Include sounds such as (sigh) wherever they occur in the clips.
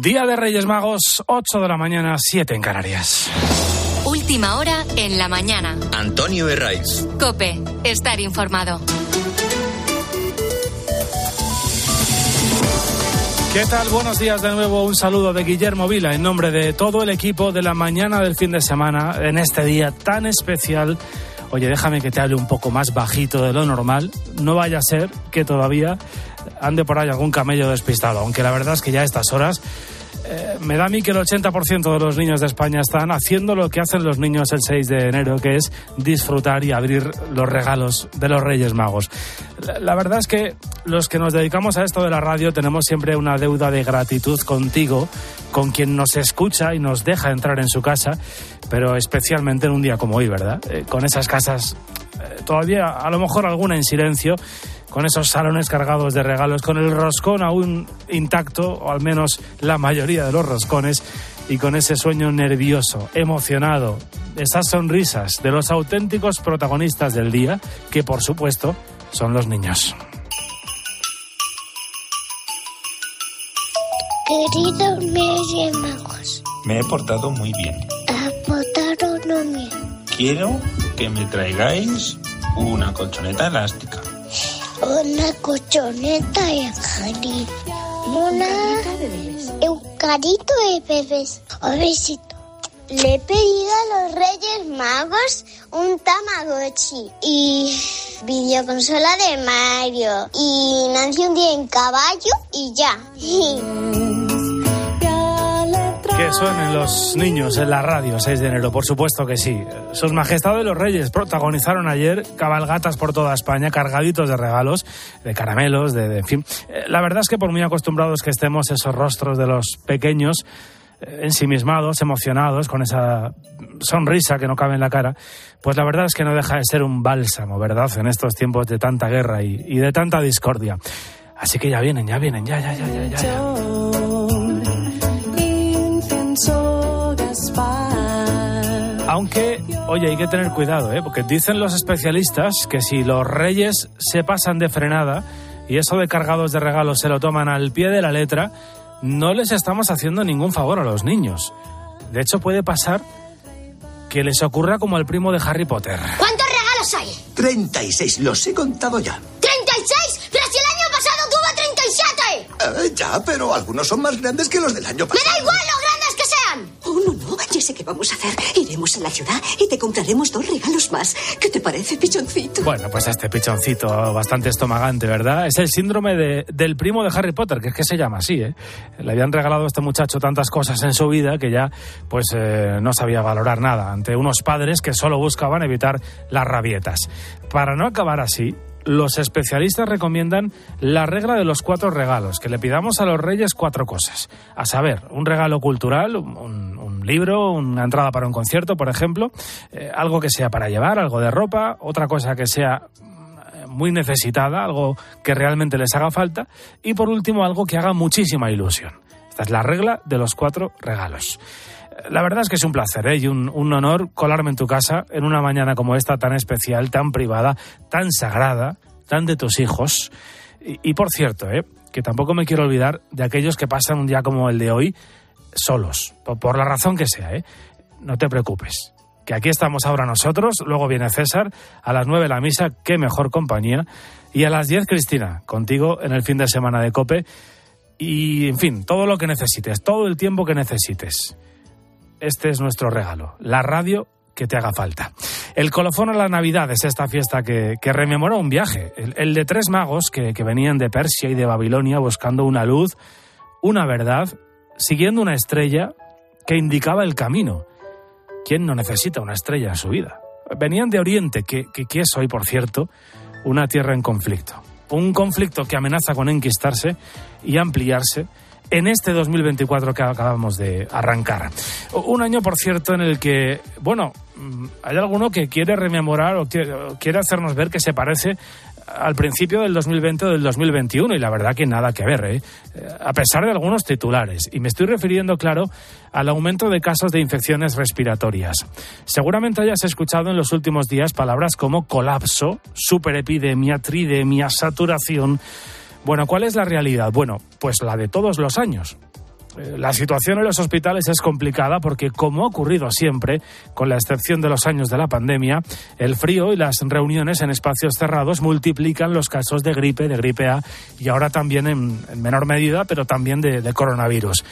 Día de Reyes Magos, 8 de la mañana, 7 en Canarias. Última hora en la mañana. Antonio Herraiz. Cope, estar informado. ¿Qué tal? Buenos días de nuevo. Un saludo de Guillermo Vila en nombre de todo el equipo de la mañana del fin de semana en este día tan especial. Oye, déjame que te hable un poco más bajito de lo normal. No vaya a ser que todavía ande por ahí algún camello despistado, aunque la verdad es que ya a estas horas eh, me da a mí que el 80% de los niños de España están haciendo lo que hacen los niños el 6 de enero, que es disfrutar y abrir los regalos de los Reyes Magos. La, verdad es que los que nos dedicamos a esto de la radio tenemos siempre una deuda de gratitud contigo, con quien nos escucha y nos deja entrar en su casa, pero especialmente en un día como hoy, ¿verdad? Eh, con esas casas, eh, todavía a lo mejor alguna en silencio, con esos salones cargados de regalos, con el roscón aún intacto, o al menos la mayoría de los roscones, y con ese sueño nervioso, emocionado, esas sonrisas de los auténticos protagonistas del día, que por supuesto son los niños. Reyes Magos, Me he portado muy bien. aportaron bien. Quiero que me traigáis una colchoneta elástica. Una colchoneta de jardín. Una eucarito de bebés. A besito. Le he pedido a los Reyes Magos un Tamagotchi y videoconsola de Mario y Nancy un día en caballo y ya. (laughs) Que suenen los niños en la radio 6 de enero, por supuesto que sí. Sus Majestades los Reyes protagonizaron ayer cabalgatas por toda España, cargaditos de regalos, de caramelos, de, de- en fin. Eh, La verdad es que por muy acostumbrados que estemos, esos rostros de los pequeños, eh, ensimismados, emocionados, con esa sonrisa que no cabe en la cara, pues la verdad es que no deja de ser un bálsamo, ¿verdad? En estos tiempos de tanta guerra y, y de tanta discordia. Así que ya vienen, ya vienen, ya, ya, ya, ya, ya. Aunque, oye, hay que tener cuidado, ¿eh? porque dicen los especialistas que si los reyes se pasan de frenada y eso de cargados de regalos se lo toman al pie de la letra, no les estamos haciendo ningún favor a los niños. De hecho, puede pasar que les ocurra como al primo de Harry Potter. ¿Cuántos regalos hay? 36, los he contado ya. ¡36! ¡Pero si el año pasado tuvo 37! Eh, ya, pero algunos son más grandes que los del año ¡Me pasado. da igual sé qué vamos a hacer. Iremos a la ciudad y te compraremos dos regalos más. ¿Qué te parece, pichoncito? Bueno, pues este pichoncito bastante estomagante, ¿verdad? Es el síndrome de- del primo de Harry Potter, que es que se llama así, ¿eh? Le habían regalado a este muchacho tantas cosas en su vida que ya, pues, eh, no sabía valorar nada ante unos padres que solo buscaban evitar las rabietas. Para no acabar así, los especialistas recomiendan la regla de los cuatro regalos, que le pidamos a los reyes cuatro cosas. A saber, un regalo cultural, un, libro, una entrada para un concierto, por ejemplo, eh, algo que sea para llevar, algo de ropa, otra cosa que sea mm, muy necesitada, algo que realmente les haga falta, y por último algo que haga muchísima ilusión. Esta es la regla de los cuatro regalos. La verdad es que es un placer ¿eh? y un, honor colarme en tu casa en una mañana como esta tan especial, tan privada, tan sagrada, tan de tus hijos. Y, por cierto, ¿eh? que tampoco me quiero olvidar de aquellos que pasan un día como el de hoy solos, por, la razón que sea. ¿eh? No te preocupes, que aquí estamos ahora nosotros, luego viene César, a las nueve la misa, qué mejor compañía, y a las diez Cristina, contigo en el fin de semana de Cope. Y, en fin, todo lo que necesites, todo el tiempo que necesites este es nuestro regalo, la radio que te haga falta. El colofón a la Navidad es esta fiesta que, que rememora un viaje, el, de tres magos que, que venían de Persia y de Babilonia buscando una luz, una verdad, siguiendo una estrella que indicaba el camino. ¿Quién no necesita una estrella en su vida? Venían de Oriente, que, que, que es hoy, por cierto, una tierra en conflicto. Un conflicto que amenaza con enquistarse y ampliarse en este 2024 que acabamos de arrancar. Un año, por cierto, en el que, bueno, mm, hay alguno que quiere rememorar o quiere, hacernos ver que se parece al principio del 2020 o del 2021 y la verdad que nada que ver. Eh, a pesar de algunos titulares. Y me estoy refiriendo, claro, al aumento de casos de infecciones respiratorias. Seguramente hayas escuchado en los últimos días palabras como colapso, superepidemia, tridemia, saturación. Bueno, ¿cuál es la realidad? Bueno, pues la de todos los años. Eh, la situación en los hospitales es complicada porque, como ha ocurrido siempre, con la excepción de los años de la pandemia, el frío y las reuniones en espacios cerrados multiplican los casos de gripe, de gripe A y ahora también en, menor medida, pero también de coronavirus.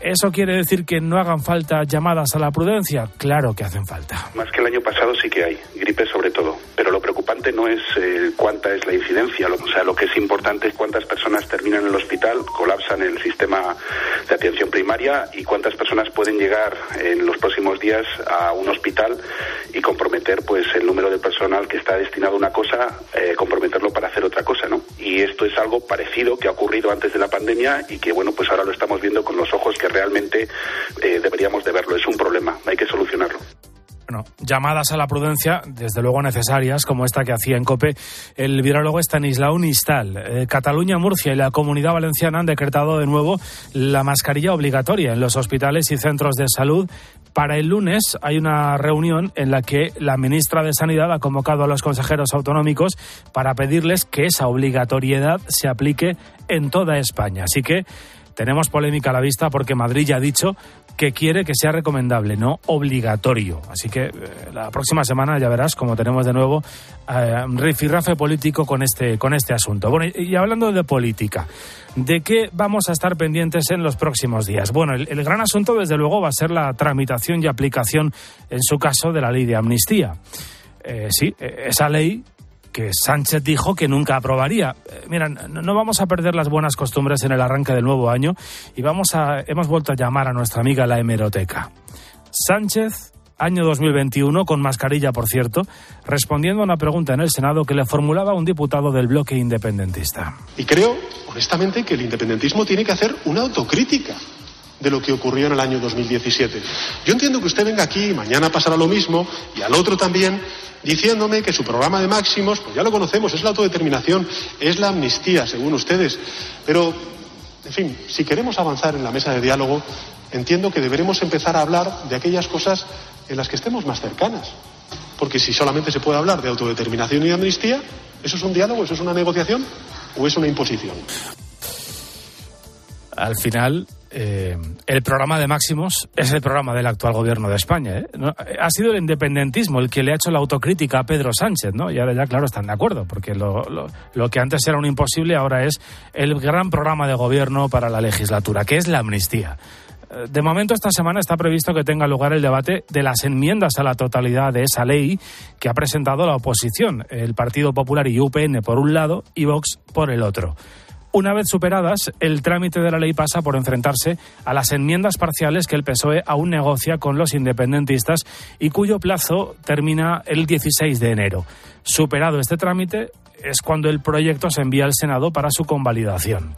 ¿Eso quiere decir que no hagan falta llamadas a la prudencia? Claro que hacen falta. Más que el año pasado sí que hay, gripe sobre todo. No es eh, cuánta es la incidencia, o sea, lo que es importante es cuántas personas terminan en el hospital, colapsan el sistema de atención primaria y cuántas personas pueden llegar en los próximos días a un hospital y comprometer pues el número de personal que está destinado a una cosa, eh, comprometerlo para hacer otra cosa, ¿no? Y esto es algo parecido que ha ocurrido antes de la pandemia y que bueno, pues ahora lo estamos viendo con los ojos que realmente eh, deberíamos de verlo. Es un problema. Llamadas a la prudencia, desde luego necesarias, como esta que hacía en COPE el virólogo Stanislao Nistal. Eh, Cataluña, Murcia y la Comunidad Valenciana han decretado de nuevo la mascarilla obligatoria en los hospitales y centros de salud. Para el lunes hay una reunión en la que la ministra de Sanidad ha convocado a los consejeros autonómicos para pedirles que esa obligatoriedad se aplique en toda España. Así que tenemos polémica a la vista porque Madrid ya ha dicho que quiere que sea recomendable, no obligatorio. Así que eh, la próxima semana ya verás como tenemos de nuevo eh, rifirrafe político con este, con este asunto. Bueno, y, hablando de política, ¿de qué vamos a estar pendientes en los próximos días? Bueno, el, gran asunto desde luego va a ser la tramitación y aplicación, en su caso, de la ley de amnistía. Eh, sí, esa ley que Sánchez dijo que nunca aprobaría. Eh, mira, no vamos a perder las buenas costumbres en el arranque del nuevo año y vamos a, hemos vuelto a llamar a nuestra amiga la hemeroteca. Sánchez, año 2021, con mascarilla, por cierto, respondiendo a una pregunta en el Senado que le formulaba un diputado del bloque independentista. Y creo, honestamente, que el independentismo tiene que hacer una autocrítica de lo que ocurrió en el año 2017. Yo entiendo que usted venga aquí, mañana pasará lo mismo, y al otro también, diciéndome que su programa de máximos, pues ya lo conocemos, es la autodeterminación, es la amnistía, según ustedes. Pero, en fin, si queremos avanzar en la mesa de diálogo, entiendo que deberemos empezar a hablar de aquellas cosas en las que estemos más cercanas. Porque si solamente se puede hablar de autodeterminación y amnistía, ¿eso es un diálogo, eso es una negociación o es una imposición? Al final, eh, el programa de Máximos es el programa del actual gobierno de España. ¿eh? Ha sido el independentismo el que le ha hecho la autocrítica a Pedro Sánchez, ¿no? Y ahora ya, claro, están de acuerdo, porque lo, lo, que antes era un imposible ahora es el gran programa de gobierno para la legislatura, que es la amnistía. Eh, de momento, esta semana está previsto que tenga lugar el debate de las enmiendas a la totalidad de esa ley que ha presentado la oposición, el Partido Popular y UPN por un lado y Vox por el otro. Una vez superadas, el trámite de la ley pasa por enfrentarse a las enmiendas parciales que el PSOE aún negocia con los independentistas y cuyo plazo termina el 16 de enero. Superado este trámite, es cuando el proyecto se envía al Senado para su convalidación.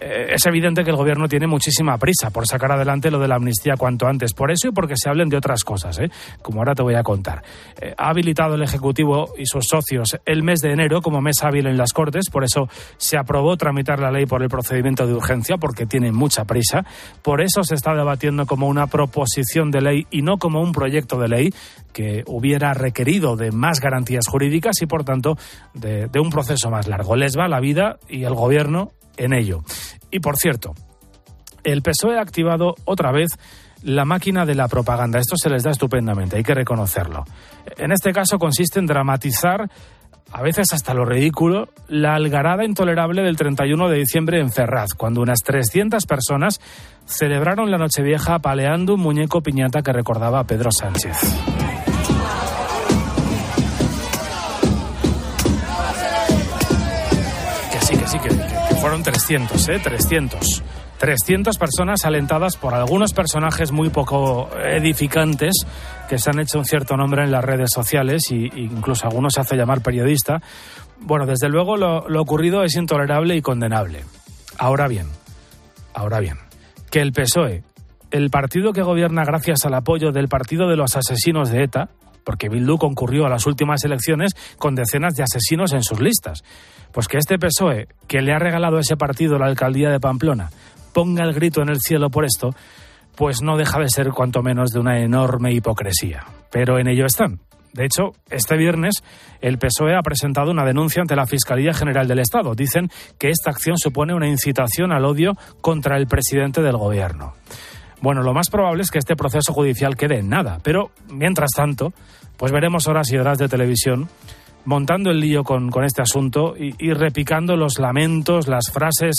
Eh, es evidente que el Gobierno tiene muchísima prisa por sacar adelante lo de la amnistía cuanto antes. Por eso y porque se hablen de otras cosas, ¿eh? como ahora te voy a contar. Eh, ha habilitado el Ejecutivo y sus socios el mes de enero como mes hábil en las Cortes. Por eso se aprobó tramitar la ley por el procedimiento de urgencia, porque tiene mucha prisa. Por eso se está debatiendo como una proposición de ley y no como un proyecto de ley que hubiera requerido de más garantías jurídicas y, por tanto, de, de un proceso más largo. Les va la vida y el Gobierno en ello. Y por cierto, el PSOE ha activado otra vez la máquina de la propaganda. Esto se les da estupendamente, hay que reconocerlo. En este caso consiste en dramatizar, a veces hasta lo ridículo, la algarada intolerable del 31 de diciembre en Ferraz, cuando unas 300 personas celebraron la Nochevieja paleando un muñeco piñata que recordaba a Pedro Sánchez. Fueron 300, ¿eh? 300. 300 personas alentadas por algunos personajes muy poco edificantes que se han hecho un cierto nombre en las redes sociales e incluso algunos se hace llamar periodista. Bueno, desde luego lo ocurrido es intolerable y condenable. Ahora bien, ahora bien, que el PSOE, el partido que gobierna gracias al apoyo del partido de los asesinos de ETA, porque Bildu concurrió a las últimas elecciones con decenas de asesinos en sus listas, pues que este PSOE, que le ha regalado a ese partido la alcaldía de Pamplona, ponga el grito en el cielo por esto, pues no deja de ser cuanto menos de una enorme hipocresía. Pero en ello están. De hecho, este viernes el PSOE ha presentado una denuncia ante la Fiscalía General del Estado. Dicen que esta acción supone una incitación al odio contra el presidente del Gobierno. Bueno, lo más probable es que este proceso judicial quede en nada, pero mientras tanto, pues veremos horas y horas de televisión montando el lío con, con este asunto y, repicando los lamentos, las frases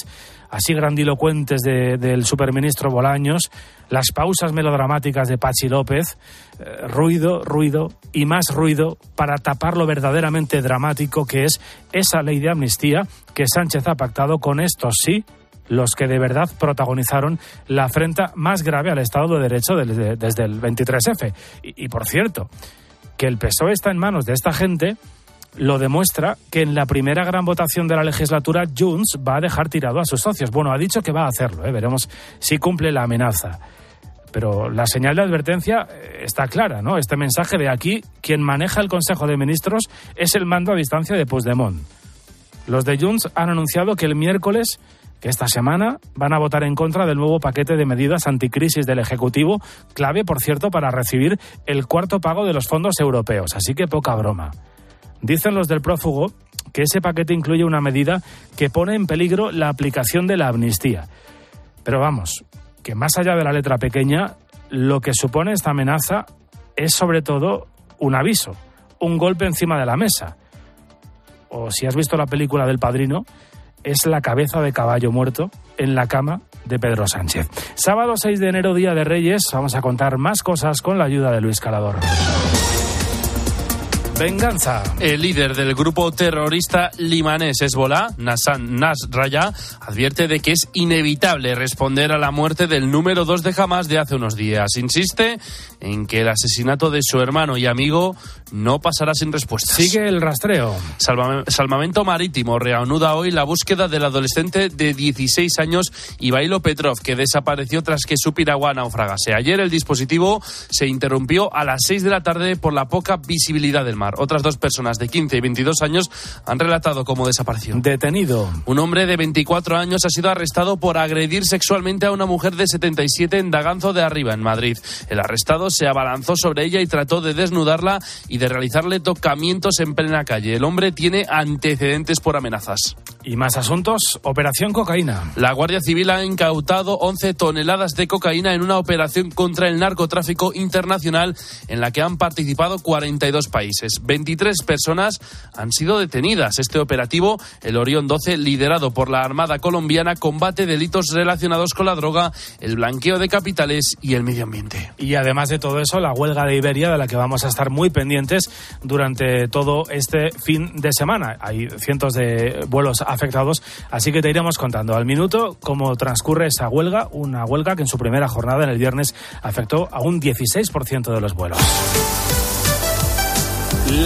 así grandilocuentes de, del superministro Bolaños, las pausas melodramáticas de Pachi López, eh, ruido, ruido y más ruido para tapar lo verdaderamente dramático que es esa ley de amnistía que Sánchez ha pactado con estos sí los que de verdad protagonizaron la afrenta más grave al Estado de Derecho desde, el 23F. Y, y por cierto, que el PSOE está en manos de esta gente lo demuestra que en la primera gran votación de la legislatura Junts va a dejar tirado a sus socios. Bueno, ha dicho que va a hacerlo, ¿eh? veremos si cumple la amenaza. Pero la señal de advertencia está clara, ¿no? Este mensaje de aquí, quien maneja el Consejo de Ministros es el mando a distancia de Puigdemont. Los de Junts han anunciado que el miércoles que esta semana van a votar en contra del nuevo paquete de medidas anticrisis del Ejecutivo, clave, por cierto, para recibir el cuarto pago de los fondos europeos. Así que poca broma. Dicen los del prófugo que ese paquete incluye una medida que pone en peligro la aplicación de la amnistía. Pero vamos, que más allá de la letra pequeña, lo que supone esta amenaza es sobre todo un aviso, un golpe encima de la mesa. O si has visto la película del Padrino, es la cabeza de caballo muerto en la cama de Pedro Sánchez. Sábado 6 de enero, Día de Reyes, vamos a contar más cosas con la ayuda de Luis Calador. Venganza. El líder del grupo terrorista limanés Hezbollah, Nassan Nasrallah, advierte de que es inevitable responder a la muerte del número dos de Hamas de hace unos días. Insiste en que el asesinato de su hermano y amigo no pasará sin respuesta. Sigue el rastreo. Salvame, Salvamento Marítimo reanuda hoy la búsqueda del adolescente de 16 años Ivailo Petrov, que desapareció tras que su piragua naufragase. Ayer el dispositivo se interrumpió a las 6 de la tarde por la poca visibilidad del mar. Otras dos personas de 15 y 22 años han relatado cómo desapareció. Detenido. Un hombre de 24 años ha sido arrestado por agredir sexualmente a una mujer de 77 en Daganzo de Arriba, en Madrid. El arrestado se abalanzó sobre ella y trató de desnudarla y de realizarle tocamientos en plena calle. El hombre tiene antecedentes por amenazas. Y más asuntos, Operación Cocaína. La Guardia Civil ha incautado 11 toneladas de cocaína en una operación contra el narcotráfico internacional en la que han participado 42 países. 23 personas han sido detenidas. Este operativo, el Orión 12, liderado por la Armada colombiana, combate delitos relacionados con la droga, el blanqueo de capitales y el medio ambiente. Y además de todo eso, la huelga de Iberia, de la que vamos a estar muy pendientes durante todo este fin de semana. Hay cientos de vuelos afectados, así que te iremos contando al minuto cómo transcurre esa huelga, una huelga que en su primera jornada en el viernes afectó a un 16% de los vuelos.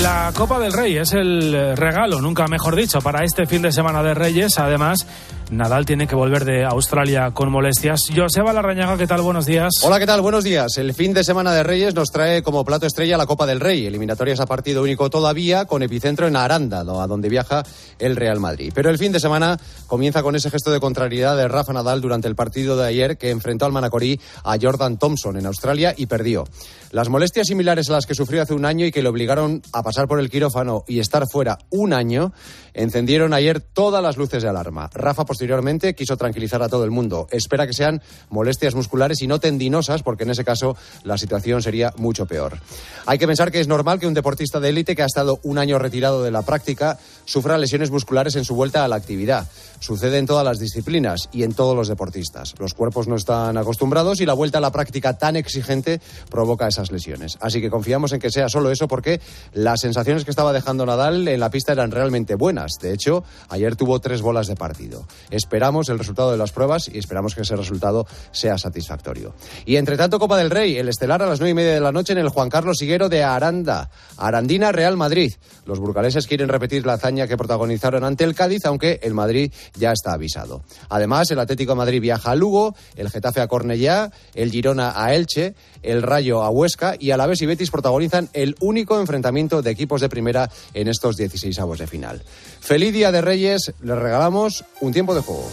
La Copa del Rey es el regalo, nunca mejor dicho, para este fin de semana de Reyes. Además, Nadal tiene que volver de Australia con molestias. Joseba Larrañaga, ¿qué tal? Buenos días. Hola, ¿qué tal? Buenos días. El fin de semana de Reyes nos trae como plato estrella la Copa del Rey. Eliminatorias a partido único todavía, con epicentro en Aranda, a donde viaja el Real Madrid. Pero el fin de semana comienza con ese gesto de contrariedad de Rafa Nadal durante el partido de ayer que enfrentó al Manacorí a Jordan Thompson en Australia y perdió. Las molestias similares a las que sufrió hace un año y que le obligaron a pasar por el quirófano y estar fuera un año, encendieron ayer todas las luces de alarma. Rafa posteriormente quiso tranquilizar a todo el mundo. Espera que sean molestias musculares y no tendinosas, porque en ese caso la situación sería mucho peor. Hay que pensar que es normal que un deportista de élite que ha estado un año retirado de la práctica sufra lesiones musculares en su vuelta a la actividad. Sucede en todas las disciplinas y en todos los deportistas. Los cuerpos no están acostumbrados y la vuelta a la práctica tan exigente provoca esas lesiones. Así que confiamos en que sea solo eso porque las sensaciones que estaba dejando Nadal en la pista eran realmente buenas. De hecho, ayer tuvo tres bolas de partido. Esperamos el resultado de las pruebas y esperamos que ese resultado sea satisfactorio. Y entre tanto, Copa del Rey, el estelar a las nueve y media de la noche en el Juan Carlos Higuero de Aranda. Arandina Real Madrid. Los burgaleses quieren repetir la hazaña que protagonizaron ante el Cádiz, aunque el Madrid ya está avisado. Además, el Atlético de Madrid viaja a Lugo, el Getafe a Cornellá, el Girona a Elche, el Rayo a Huesca y Alavés y Betis protagonizan el único enfrentamiento de equipos de primera en estos 16 avos de final. Feliz Día de Reyes, les regalamos un tiempo de juego.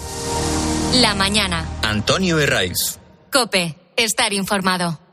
La mañana. Antonio Herraiz. Cope, estar informado.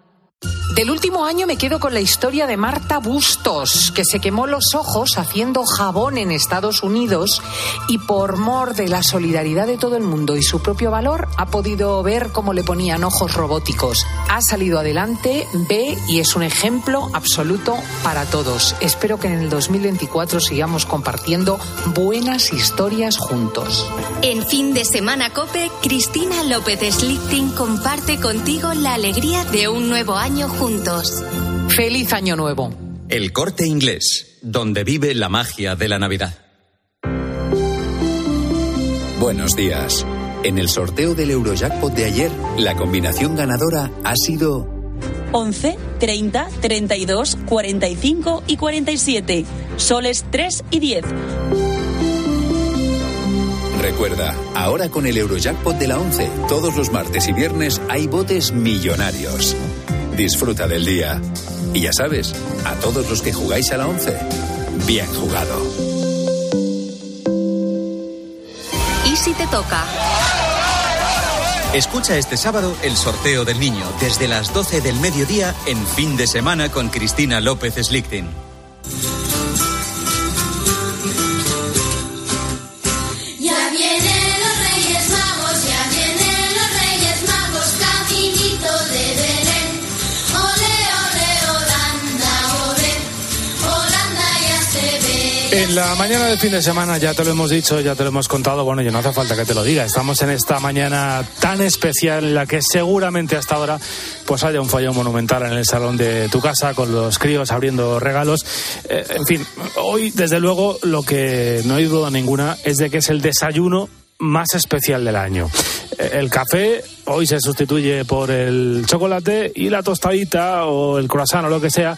Del último año me quedo con la historia de Marta Bustos, que se quemó los ojos haciendo jabón en Estados Unidos y por mor de la solidaridad de todo el mundo y su propio valor ha podido ver cómo le ponían ojos robóticos. Ha salido adelante, ve y es un ejemplo absoluto para todos. Espero que en el 2024 sigamos compartiendo buenas historias juntos. En fin de semana Cope, Cristina López Slichting comparte contigo la alegría de un nuevo año juntos. Feliz Año Nuevo. El corte inglés, donde vive la magia de la Navidad. Buenos días. En el sorteo del Eurojackpot de ayer, la combinación ganadora ha sido 11, 30, 32, 45 y 47. Soles 3 y 10. Recuerda, ahora con el Eurojackpot de la 11, todos los martes y viernes hay botes millonarios. Disfruta del día. Y ya sabes, a todos los que jugáis a la 11, bien jugado. ¿Y si te toca? Escucha este sábado el sorteo del niño desde las 12 del mediodía en fin de semana con Cristina López Slichting. La mañana del fin de semana, ya te lo hemos dicho, ya te lo hemos contado, bueno, y no hace falta que te lo diga, estamos en esta mañana tan especial en la que seguramente hasta ahora pues haya un fallo monumental en el salón de tu casa con los críos abriendo regalos. Eh, en fin, hoy desde luego lo que no hay duda ninguna es de que es el desayuno más especial del año. Eh, El café hoy se sustituye por el chocolate y la tostadita o el croissant o lo que sea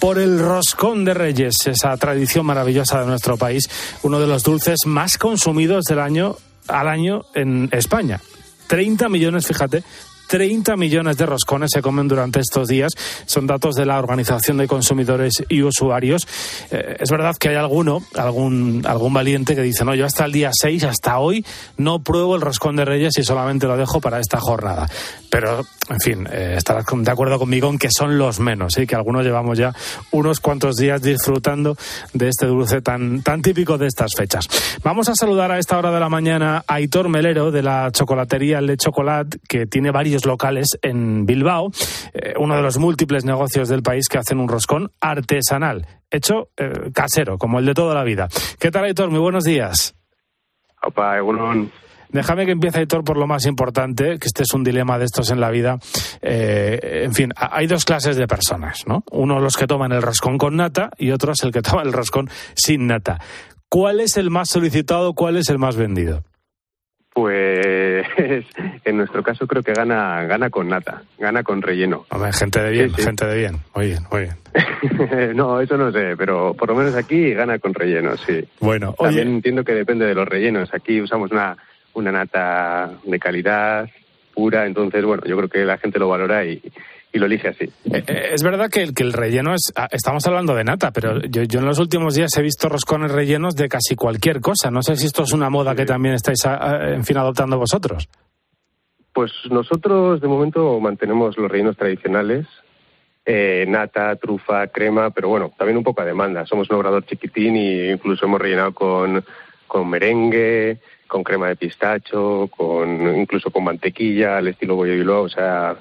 por el roscón de Reyes, esa tradición maravillosa de nuestro país, uno de los dulces más consumidos del año al año en España. 30 millones, fíjate, 30 millones de roscones se comen durante estos días. Son datos de la Organización de Consumidores y Usuarios. Eh, es verdad que hay alguno, algún, algún valiente que dice, no, yo hasta el día 6, hasta hoy, no pruebo el roscón de Reyes y solamente lo dejo para esta jornada. Pero, en fin, eh, estarás de acuerdo conmigo en que son los menos, ¿eh? que algunos llevamos ya unos cuantos días disfrutando de este dulce tan, tan típico de estas fechas. Vamos a saludar a esta hora de la mañana a Aitor Melero de la chocolatería Le Chocolat, que tiene varios locales en Bilbao, eh, uno de los múltiples negocios del país que hacen un roscón artesanal, hecho eh, casero, como el de toda la vida. ¿Qué tal, Aitor? Muy buenos días. Opa, Egunon. Déjame que empiece, Aitor, por lo más importante, que este es un dilema de estos en la vida. Eh, en fin, ha- hay dos clases de personas, ¿no? Uno los que toman el roscón con nata y otros el que (laughs) toma el roscón sin nata. ¿Cuál es el más solicitado? ¿Cuál es el más vendido? Pues en nuestro caso creo que gana gana con nata, gana con relleno. Hombre, gente de bien, Sí, sí. gente de bien. Muy bien, muy bien. (laughs) no, eso no sé, pero por lo menos aquí gana con relleno, sí. Bueno, También entiendo que depende de los rellenos. Aquí usamos una, una nata de calidad, pura, entonces, bueno, yo creo que la gente lo valora y, y lo elige así. Eh, eh, Es verdad que el, que el relleno es. ah, Estamos hablando de nata, pero yo, yo en los últimos días he visto roscones rellenos de casi cualquier cosa. No sé si esto es una moda que también estáis, ah, ah, en fin, adoptando vosotros. Pues nosotros de momento mantenemos los rellenos tradicionales, eh, nata, trufa, crema, pero bueno, también un poco a demanda. Somos un obrador chiquitín y incluso hemos rellenado con, con merengue, con crema de pistacho, con incluso con mantequilla, al estilo bollo o sea,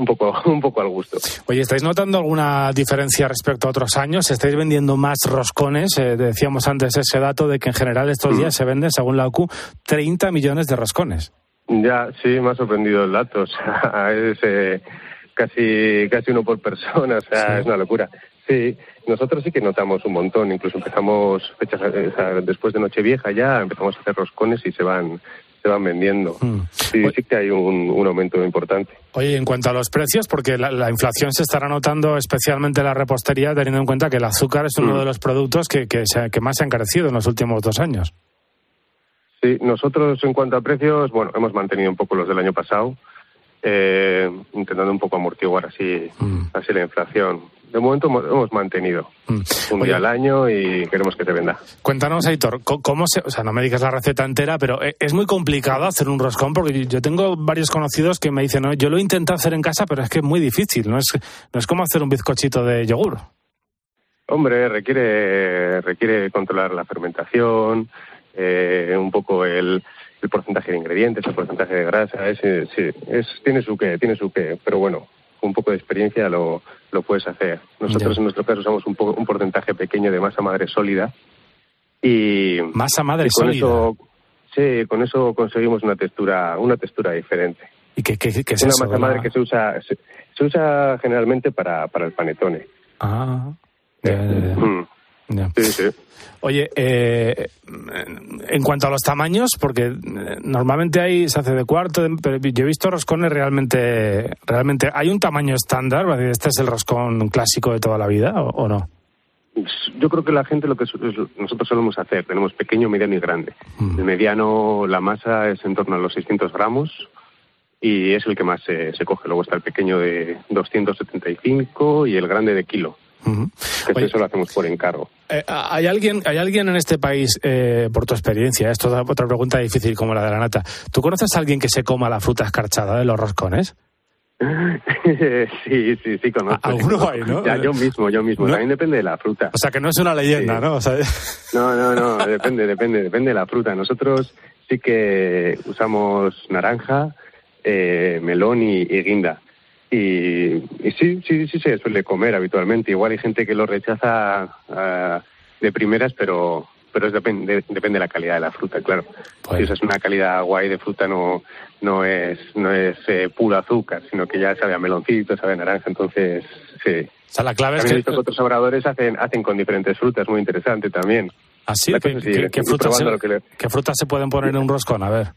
un poco, (laughs) un poco al gusto. Oye, ¿estáis notando alguna diferencia respecto a otros años? ¿Estáis vendiendo más roscones? Eh, decíamos antes ese dato de que en general estos días se venden, según la OCU, 30 millones de roscones. Ya, sí, me ha sorprendido el dato. (laughs) O sea, es eh, casi, casi uno por persona, o sea, es una locura. Sí, nosotros sí que notamos un montón. Incluso empezamos fechas, eh, o sea, después de Nochevieja ya empezamos a hacer roscones y se van, se van vendiendo. Sí, sí que hay un, un aumento importante. Oye, en cuanto a los precios, porque la, la inflación se estará notando especialmente en la repostería, teniendo en cuenta que el azúcar es uno Mm. de los productos que, que, se- que más se ha encarecido en los últimos dos años. Sí, nosotros en cuanto a precios, bueno, hemos mantenido un poco los del año pasado, eh, intentando un poco amortiguar así, así la inflación. De momento hemos, mantenido un día al año y queremos que te venda. Cuéntanos, Aitor, ¿cómo se, o sea, no me digas la receta entera, pero e- es muy complicado hacer un roscón porque yo tengo varios conocidos que me dicen, no, yo lo he intentado hacer en casa, pero es que es muy difícil, no es, no es como hacer un bizcochito de yogur. Hombre, requiere, requiere controlar la fermentación, eh, un poco el, el porcentaje de ingredientes, el porcentaje de grasa, es, eh, sí, es, tiene su qué, tiene su qué, pero bueno, con un poco de experiencia lo, lo puedes hacer. Nosotros Ya. en nuestro caso usamos un, poco, un porcentaje pequeño de masa madre sólida y Masa madre y con sólida. eso, sí, con eso conseguimos una textura, una textura diferente. ¿Y qué, qué, qué es una eso? masa madre La- que se usa, se, se usa generalmente para, para el panetone. Ah, ya. Mm. Sí, sí. Oye, eh, en cuanto a los tamaños, porque eh, normalmente ahí se hace de cuarto, pero yo he visto roscones realmente, realmente, ¿hay un tamaño estándar? ¿Este es el roscón clásico de toda la vida o, o no? Yo creo que la gente lo que nosotros solemos hacer, tenemos pequeño, mediano y grande. El mediano, la masa es en torno a los 600 gramos y es el que más se, se coge. Luego está el pequeño de 275 y el grande de kilo. Que Oye. eso lo hacemos por encargo. Eh, ¿Hay alguien, hay alguien en este país, eh, por tu experiencia, esto es otra pregunta difícil como la de la nata, ¿tú conoces a alguien que se coma la fruta escarchada de los roscones? (laughs) sí, sí, sí, conozco. Alguno hay, ¿no? Ya, yo mismo, yo mismo. ¿No? También depende de la fruta. O sea, que no es una leyenda, Sí. ¿no? O sea, (laughs) No, no, no, depende, depende, depende de la fruta. Nosotros sí que usamos naranja, eh, melón y, y guinda. Y, y sí, sí, sí se suele comer habitualmente. Igual hay gente que lo rechaza ah, de primeras, pero pero es depende, depende de la calidad de la fruta, claro. Si usas una calidad guay de fruta no no es no es eh, puro azúcar, sino que ya sabe a meloncito, sabe a naranja, entonces sí. O sea, la clave es También he que... visto que otros obradores hacen hacen con diferentes frutas, muy interesante también. ¿Así? La ¿Qué, cosa sí, qué- ir qué frutas se, probando lo que le- qué frutas se pueden poner en un roscón? A ver.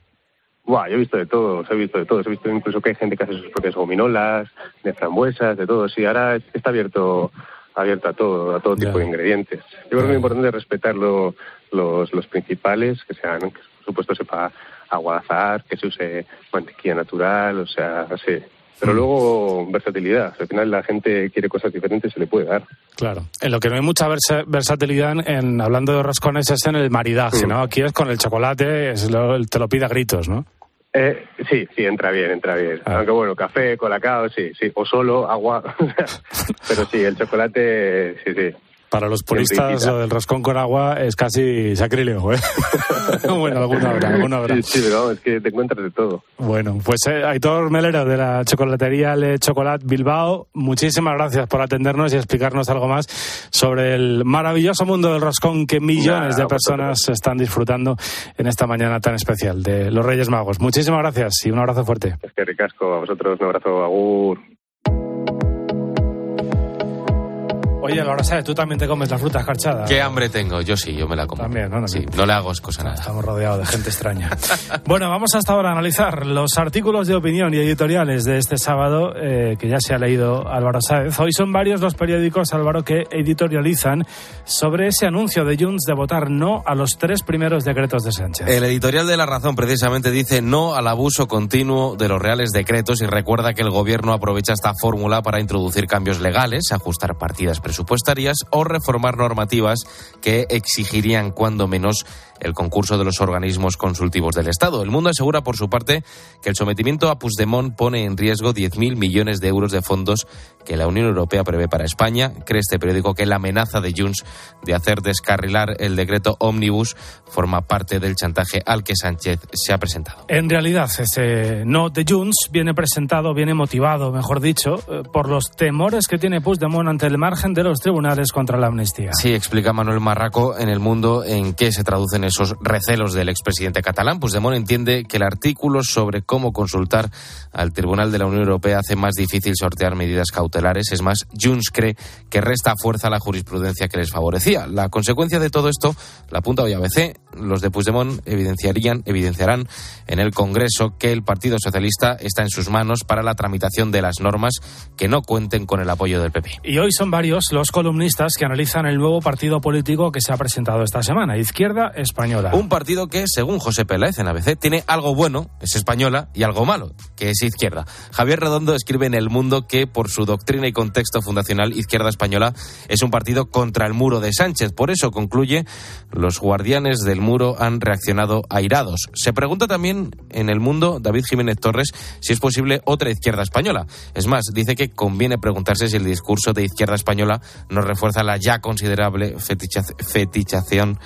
Buah, yo he visto de todo, he visto de todo. He visto incluso que hay gente que hace sus propias gominolas, de frambuesas, de todo. Sí, ahora está abierto abierto a todo, a todo tipo de ingredientes. Yo creo que lo importante es respetar lo- los, los principales, que sean, que por supuesto sepa agua de azahar, que se use mantequilla natural, o sea, sí. Pero luego versatilidad. Al final la gente quiere cosas diferentes, se le puede dar. Claro. En lo que no hay mucha versa- versatilidad, en, hablando de roscones, es en el maridaje, Mm. ¿no? Aquí es con el chocolate, es lo- te lo pide a gritos, ¿no? Eh, sí, sí, entra bien, entra bien. Ah. Aunque bueno, café, colacao, sí, sí. O solo agua. (laughs) Pero sí, el chocolate, sí, sí. Para los puristas, lo del roscón con agua es casi sacrílego, ¿eh? (laughs) bueno, alguna habrá, alguna habrá. Sí, sí, pero es que te encuentras de todo. Bueno, pues eh, Aitor Melero de la chocolatería Le Chocolat Bilbao, muchísimas gracias por atendernos y explicarnos algo más sobre el maravilloso mundo del roscón que millones de personas están disfrutando en esta mañana tan especial de los Reyes Magos. Muchísimas gracias y un abrazo fuerte. Es que ricasco, a vosotros un abrazo, agur. Oye, Laura, ¿sabes? Tú también te comes la fruta escarchada. ¿Qué hambre tengo? Yo sí, yo me la como. También, ¿no? Sí, no le hago cosa nada. Estamos rodeados de gente extraña. (laughs) bueno, vamos hasta ahora a analizar los artículos de opinión y editoriales de este sábado, eh, que ya se ha leído Álvaro Sáez. Hoy son varios los periódicos, Álvaro, que editorializan sobre ese anuncio de Junts de votar no a los tres primeros decretos de Sánchez. El editorial de La Razón precisamente dice no al abuso continuo de los reales decretos y recuerda que el gobierno aprovecha esta fórmula para introducir cambios legales, ajustar partidas presupuestarias o reformar normativas que exigirían cuando menos el concurso de los organismos consultivos del Estado. El mundo asegura por su parte que el sometimiento a Puigdemont pone en riesgo 10.000 millones de euros de fondos que la Unión Europea prevé para España. Cree este periódico que la amenaza de Junts de hacer descarrilar el decreto Omnibus forma parte del chantaje al que Sánchez se ha presentado. En realidad, ese no de Junts viene presentado, viene motivado, mejor dicho, eh, por los temores que tiene Puigdemont ante el margen de los tribunales contra la amnistía. Sí, explica Manuel Marraco en el mundo en qué se traducen esos recelos del expresidente catalán. Puigdemont entiende que el artículo sobre cómo consultar al Tribunal de la Unión Europea hace más difícil sortear medidas cautelares. Es más, Junts cree que resta fuerza a la jurisprudencia que les favorecía. La consecuencia de todo esto, la apunta hoy ABC, los de Puigdemont evidenciarían, evidenciarán en el Congreso que el Partido Socialista está en sus manos para la tramitación de las normas que no cuenten con el apoyo del PP. Y hoy son varios los columnistas que analizan el nuevo partido político que se ha presentado esta semana. Izquierda es Un partido que, según José Peláez en ABC, tiene algo bueno, es española, y algo malo, que es izquierda. Javier Redondo escribe en El Mundo que, por su doctrina y contexto fundacional, Izquierda Española es un partido contra el muro de Sánchez. Por eso, concluye, los guardianes del muro han reaccionado airados. Se pregunta también en El Mundo, David Jiménez Torres, si es posible otra izquierda española. Es más, dice que conviene preguntarse si el discurso de izquierda española nos refuerza la ya considerable feticha- fetichación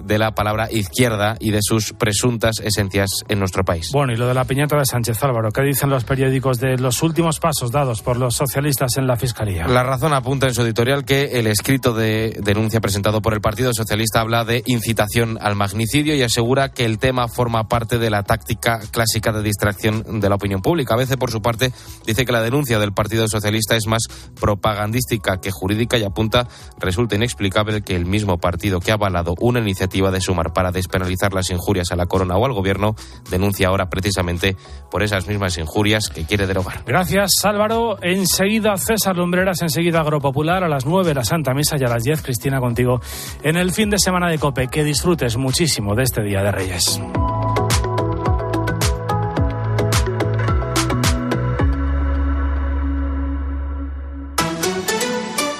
de la palabra izquierda y de sus presuntas esencias en nuestro país. Bueno, y lo de la piñata de Sánchez Álvaro, ¿qué dicen los periódicos de los últimos pasos dados por los socialistas en la Fiscalía? La razón apunta en su editorial que el escrito de denuncia presentado por el Partido Socialista habla de incitación al magnicidio y asegura que el tema forma parte de la táctica clásica de distracción de la opinión pública. A veces, por su parte, dice que la denuncia del Partido Socialista es más propagandística que jurídica y apunta resulta inexplicable que el mismo partido que ha avalado una iniciativa de sumar para despenalizar las injurias a la corona o al gobierno denuncia ahora precisamente por esas mismas injurias que quiere derogar. Gracias, Álvaro. Enseguida César Lumbreras, enseguida Agropopular, a las 9 la Santa Misa y a las 10 Cristina contigo en el fin de semana de COPE. Que disfrutes muchísimo de este Día de Reyes.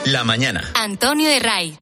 La mañana. Antonio de Ray.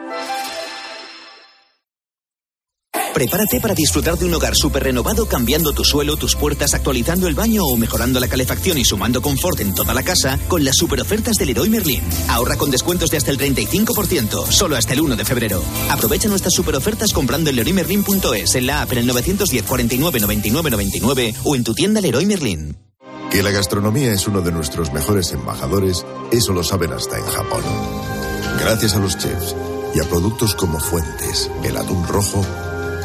Prepárate para disfrutar de un hogar súper renovado cambiando tu suelo, tus puertas, actualizando el baño o mejorando la calefacción y sumando confort en toda la casa con las super ofertas del Leroy Merlin. Ahorra con descuentos de hasta el 35%, solo hasta el 1 de febrero. Aprovecha nuestras super ofertas comprando en leroymerlin.es, en la app en el 910 49 99 99 o en tu tienda Leroy Merlin. Que la gastronomía es uno de nuestros mejores embajadores, eso lo saben hasta en Japón. Gracias a los chefs y a productos como Fuentes, el atún rojo,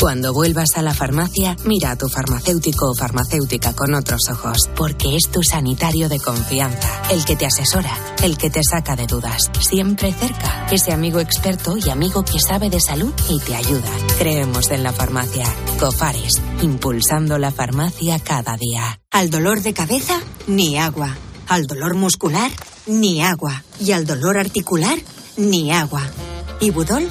Cuando vuelvas a la farmacia, mira a tu farmacéutico o farmacéutica con otros ojos, porque es tu sanitario de confianza, el que te asesora, el que te saca de dudas, siempre cerca, ese amigo experto y amigo que sabe de salud y te ayuda. Creemos en la farmacia. Cofares, impulsando la farmacia cada día. Al dolor de cabeza, ni agua. Al dolor muscular, ni agua. Y al dolor articular, ni agua. Ibudol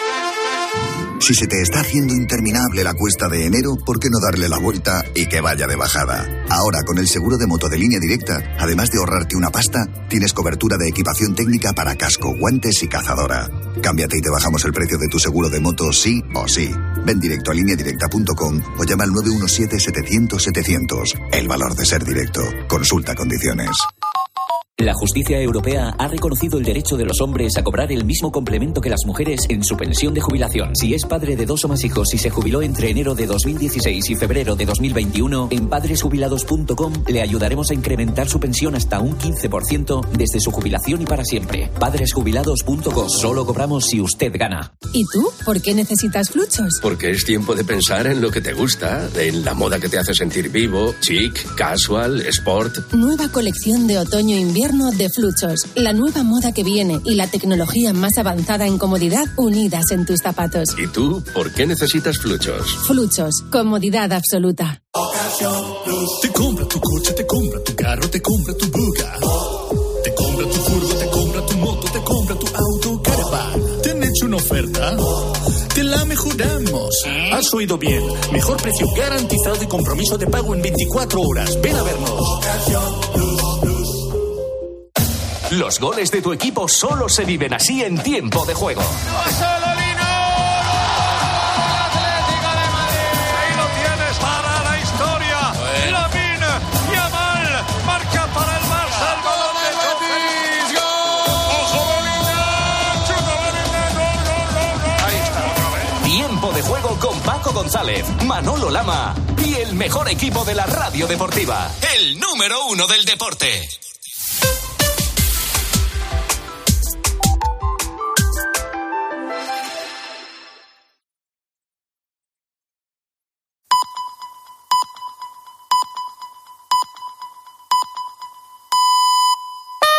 Si se te está haciendo interminable la cuesta de enero, ¿por qué no darle la vuelta y que vaya de bajada? Ahora, con el seguro de moto de línea directa, además de ahorrarte una pasta, tienes cobertura de equipación técnica para casco, guantes y cazadora. Cámbiate y te bajamos el precio de tu seguro de moto sí o sí. Ven directo a lineadirecta.com o llama al 917-700-700. El valor de ser directo. Consulta condiciones. La justicia europea ha reconocido el derecho de los hombres a cobrar el mismo complemento que las mujeres en su pensión de jubilación. Si es padre de dos o más hijos y se jubiló entre enero de 2016 y febrero de 2021, en padresjubilados.com le ayudaremos a incrementar su pensión hasta un 15% desde su jubilación y para siempre. Padresjubilados.com. Solo cobramos si usted gana. ¿Y tú? ¿Por qué necesitas fluchos? Porque es tiempo de pensar en lo que te gusta, en la moda que te hace sentir vivo, chic, casual, sport. Nueva colección de otoño-invierno de Fluchos. La nueva moda que viene y la tecnología más avanzada en comodidad unidas en tus zapatos. ¿Y tú por qué necesitas fluchos? Fluchos. Comodidad absoluta. Te compra tu coche, te compra tu carro, te compra tu buga. Te compra tu furgo, te compra tu moto, te compra tu auto, caravan. ¿Te han hecho una oferta? Te la mejoramos. Has oído bien. Mejor precio garantizado y compromiso de pago en 24 horas. Ven a vernos. Los goles de tu equipo solo se viven así en tiempo de juego. ¡No solo vino! ¡Atlético de Madrid! Ahí lo tienes para la historia. Bueno. Yamal marca para el Barça el balón de Betis. ¡Gol! ¡Ojo Bolina! Ahí está otra vez. Tiempo de juego con Paco González, Manolo Lama y el mejor equipo de la radio deportiva. El número uno del deporte.